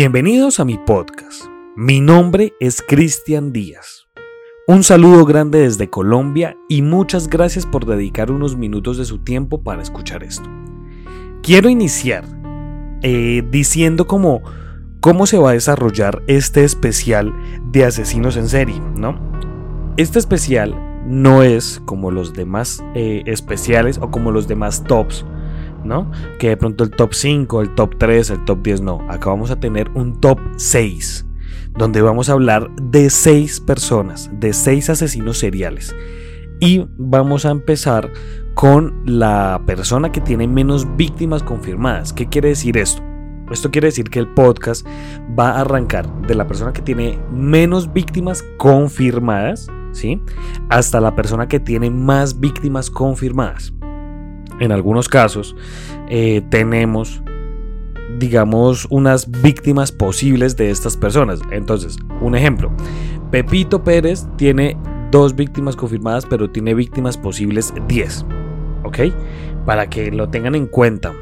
Bienvenidos a mi podcast. Mi nombre es Cristian Díaz. Un saludo grande desde Colombia y muchas gracias por dedicar unos minutos de su tiempo para escuchar esto. Quiero iniciar eh, diciendo cómo, cómo se va a desarrollar este especial de asesinos en serie, ¿no? Este especial no es como los demás eh, especiales o como los demás tops, ¿no? Que de pronto el top 5, el top 3, el top 10, no. Acá vamos a tener un top 6, donde vamos a hablar de 6 personas, de 6 asesinos seriales. Y vamos a empezar con la persona que tiene menos víctimas confirmadas. ¿Qué quiere decir esto? Esto quiere decir que el podcast va a arrancar de la persona que tiene menos víctimas confirmadas, ¿sí? Hasta la persona que tiene más víctimas confirmadas. En algunos casos eh, tenemos, digamos, unas víctimas posibles de estas personas. Entonces, un ejemplo, Pepito Pérez tiene dos víctimas confirmadas, pero tiene víctimas posibles 10. ¿Ok? Para que lo tengan en cuenta.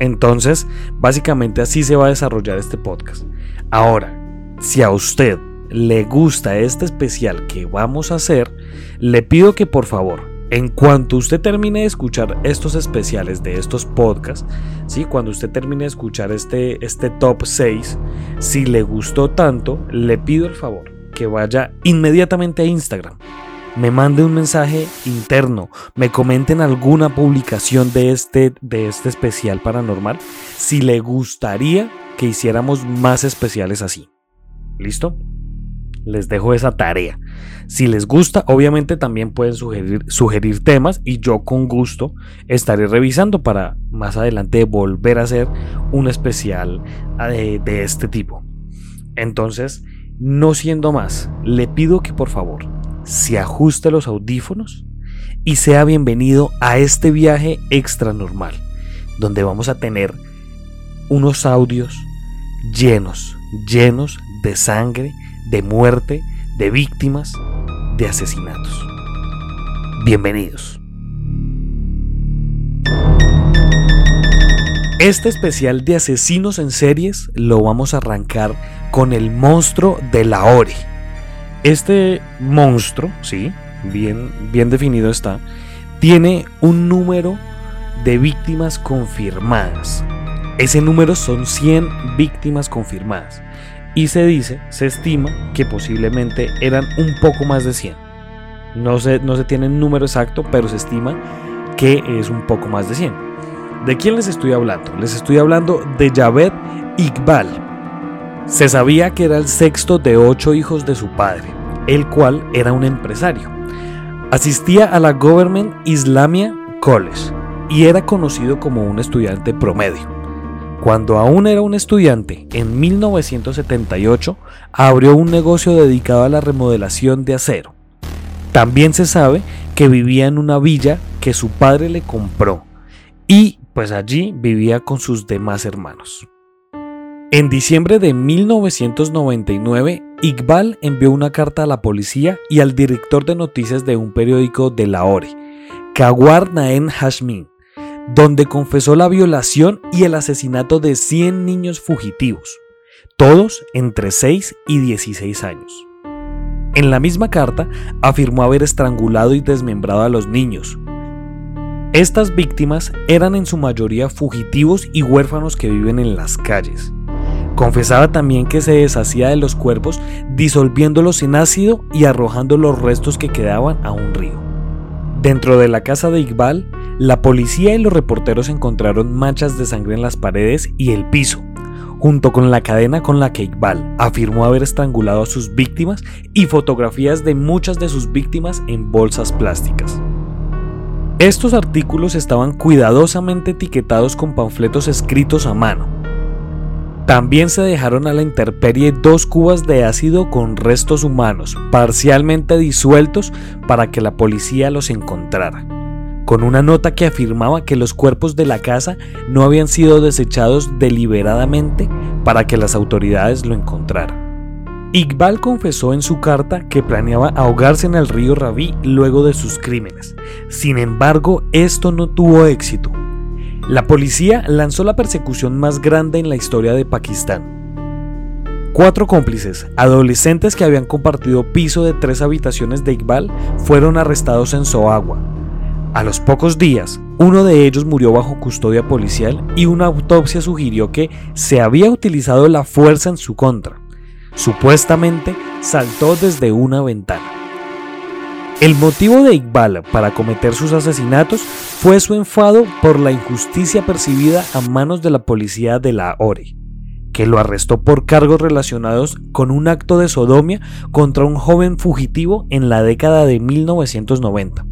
Entonces, básicamente así se va a desarrollar este podcast. Ahora, si a usted le gusta este especial que vamos a hacer, le pido que por favor, en cuanto usted termine de escuchar estos especiales de estos podcasts, ¿sí? cuando usted termine de escuchar este, este top 6, si le gustó tanto, le pido el favor que vaya inmediatamente a Instagram me mande un mensaje interno, me comenten alguna publicación de este, de este especial paranormal si le gustaría que hiciéramos más especiales así. ¿Listo? Les dejo esa tarea. Si les gusta, obviamente también pueden sugerir, sugerir temas y yo con gusto estaré revisando para más adelante volver a hacer un especial de, de este tipo. Entonces, no siendo más, le pido que por favor se ajuste los audífonos y sea bienvenido a este viaje extra normal, donde vamos a tener unos audios llenos, llenos de sangre, de muerte, de víctimas, de asesinatos. Bienvenidos. Este especial de asesinos en series lo vamos a arrancar con el monstruo de la Ore este monstruo, sí, bien, bien definido está, tiene un número de víctimas confirmadas. Ese número son 100 víctimas confirmadas. Y se dice, se estima que posiblemente eran un poco más de 100. No se, no se tiene un número exacto, pero se estima que es un poco más de 100. ¿De quién les estoy hablando? Les estoy hablando de Javed Iqbal, se sabía que era el sexto de ocho hijos de su padre, el cual era un empresario. Asistía a la Government Islamia College y era conocido como un estudiante promedio. Cuando aún era un estudiante, en 1978 abrió un negocio dedicado a la remodelación de acero. También se sabe que vivía en una villa que su padre le compró y pues allí vivía con sus demás hermanos. En diciembre de 1999, Iqbal envió una carta a la policía y al director de noticias de un periódico de Lahore, Kawar Naen Hashmin, donde confesó la violación y el asesinato de 100 niños fugitivos, todos entre 6 y 16 años. En la misma carta afirmó haber estrangulado y desmembrado a los niños. Estas víctimas eran en su mayoría fugitivos y huérfanos que viven en las calles. Confesaba también que se deshacía de los cuerpos disolviéndolos en ácido y arrojando los restos que quedaban a un río. Dentro de la casa de Iqbal, la policía y los reporteros encontraron manchas de sangre en las paredes y el piso, junto con la cadena con la que Iqbal afirmó haber estrangulado a sus víctimas y fotografías de muchas de sus víctimas en bolsas plásticas. Estos artículos estaban cuidadosamente etiquetados con panfletos escritos a mano, también se dejaron a la intemperie dos cubas de ácido con restos humanos, parcialmente disueltos para que la policía los encontrara, con una nota que afirmaba que los cuerpos de la casa no habían sido desechados deliberadamente para que las autoridades lo encontraran. Iqbal confesó en su carta que planeaba ahogarse en el río Raví luego de sus crímenes. Sin embargo, esto no tuvo éxito la policía lanzó la persecución más grande en la historia de Pakistán. Cuatro cómplices, adolescentes que habían compartido piso de tres habitaciones de Iqbal, fueron arrestados en Soagua. A los pocos días, uno de ellos murió bajo custodia policial y una autopsia sugirió que se había utilizado la fuerza en su contra. Supuestamente saltó desde una ventana. El motivo de Iqbal para cometer sus asesinatos fue su enfado por la injusticia percibida a manos de la policía de la ORE que lo arrestó por cargos relacionados con un acto de sodomia contra un joven fugitivo en la década de 1990.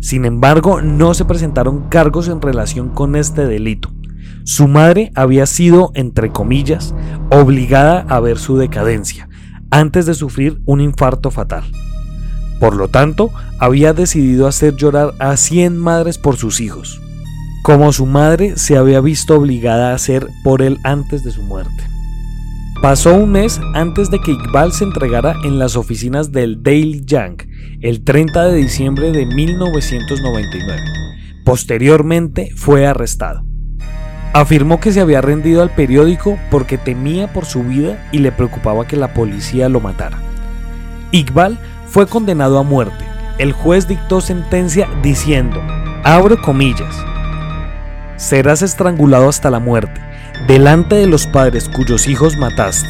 Sin embargo, no se presentaron cargos en relación con este delito. Su madre había sido, entre comillas, obligada a ver su decadencia, antes de sufrir un infarto fatal. Por lo tanto, había decidido hacer llorar a 100 madres por sus hijos como su madre se había visto obligada a hacer por él antes de su muerte. Pasó un mes antes de que Iqbal se entregara en las oficinas del Daily Junk el 30 de diciembre de 1999. Posteriormente fue arrestado. Afirmó que se había rendido al periódico porque temía por su vida y le preocupaba que la policía lo matara. Iqbal fue condenado a muerte. El juez dictó sentencia diciendo, abro comillas, serás estrangulado hasta la muerte, delante de los padres cuyos hijos mataste.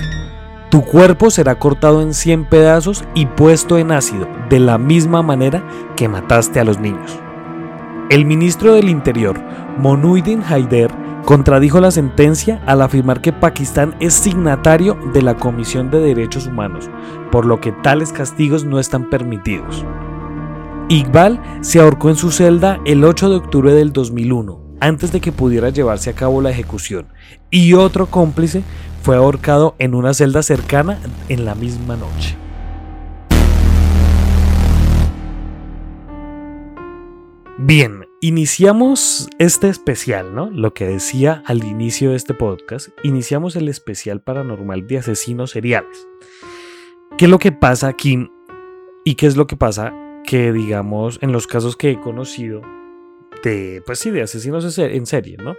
Tu cuerpo será cortado en cien pedazos y puesto en ácido, de la misma manera que mataste a los niños. El ministro del Interior, Monuddin Haider, contradijo la sentencia al afirmar que Pakistán es signatario de la Comisión de Derechos Humanos, por lo que tales castigos no están permitidos. Iqbal se ahorcó en su celda el 8 de octubre del 2001 antes de que pudiera llevarse a cabo la ejecución, y otro cómplice fue ahorcado en una celda cercana en la misma noche. Bien, iniciamos este especial, ¿no? Lo que decía al inicio de este podcast, iniciamos el especial paranormal de asesinos seriales. ¿Qué es lo que pasa aquí? ¿Y qué es lo que pasa que, digamos, en los casos que he conocido de, pues sí, de asesinos en serie, ¿no?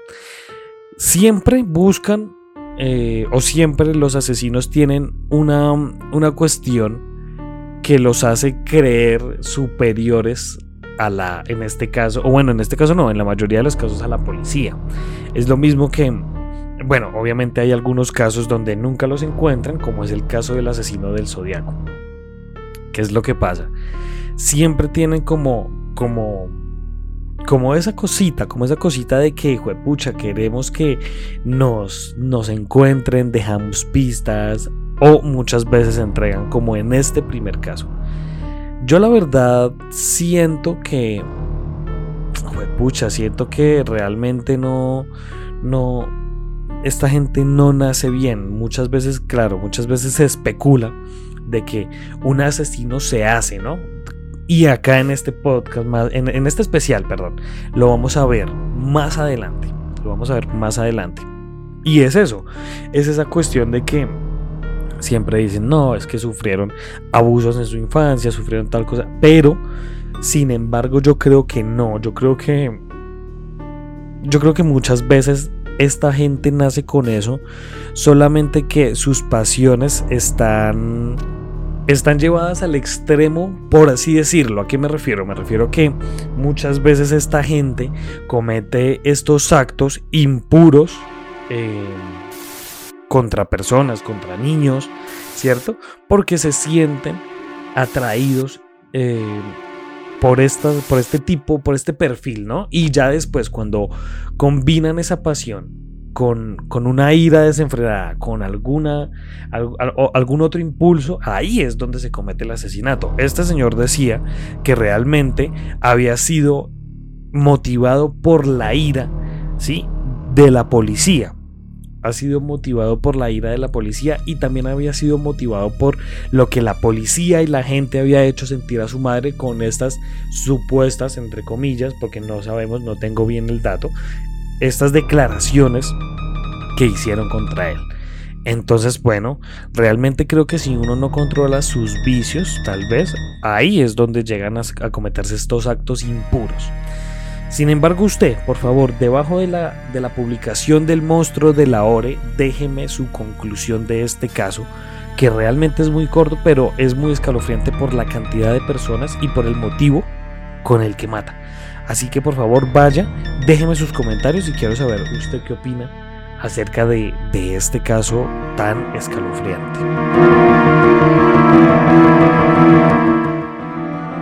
Siempre buscan, eh, o siempre los asesinos tienen una, una cuestión que los hace creer superiores a la, en este caso, o bueno, en este caso no, en la mayoría de los casos a la policía. Es lo mismo que, bueno, obviamente hay algunos casos donde nunca los encuentran, como es el caso del asesino del zodiaco. ¿Qué es lo que pasa? Siempre tienen como, como como esa cosita, como esa cosita de que, pucha, queremos que nos, nos encuentren, dejamos pistas o muchas veces entregan, como en este primer caso. Yo la verdad siento que, pucha, siento que realmente no, no, esta gente no nace bien. Muchas veces, claro, muchas veces se especula de que un asesino se hace, ¿no? Y acá en este podcast, en, este especial, perdón, lo vamos a ver más adelante. Lo vamos a ver más adelante. Y es eso, es esa cuestión de que siempre dicen, no, es que sufrieron abusos en su infancia, sufrieron tal cosa, pero sin embargo yo creo que no, yo creo que yo creo que muchas veces esta gente nace con eso, solamente que sus pasiones están están llevadas al extremo, por así decirlo. ¿A qué me refiero? Me refiero a que muchas veces esta gente comete estos actos impuros eh, contra personas, contra niños, ¿cierto? Porque se sienten atraídos eh, por, por este tipo, por este perfil, ¿no? Y ya después, cuando combinan esa pasión con, una ira desenfrenada, con alguna, algún otro impulso, ahí es donde se comete el asesinato. Este señor decía que realmente había sido motivado por la ira, ¿sí? De la policía. Ha sido motivado por la ira de la policía y también había sido motivado por lo que la policía y la gente había hecho sentir a su madre con estas supuestas, entre comillas, porque no sabemos, no tengo bien el dato, estas declaraciones que hicieron contra él. Entonces, bueno, realmente creo que si uno no controla sus vicios, tal vez ahí es donde llegan a, cometerse estos actos impuros. Sin embargo, usted, por favor, debajo de la, de la publicación del monstruo de la ORE, déjeme su conclusión de este caso, que realmente es muy corto, pero es muy escalofriante por la cantidad de personas y por el motivo con el que mata. Así que por favor vaya, déjeme sus comentarios y quiero saber usted qué opina acerca de, de este caso tan escalofriante.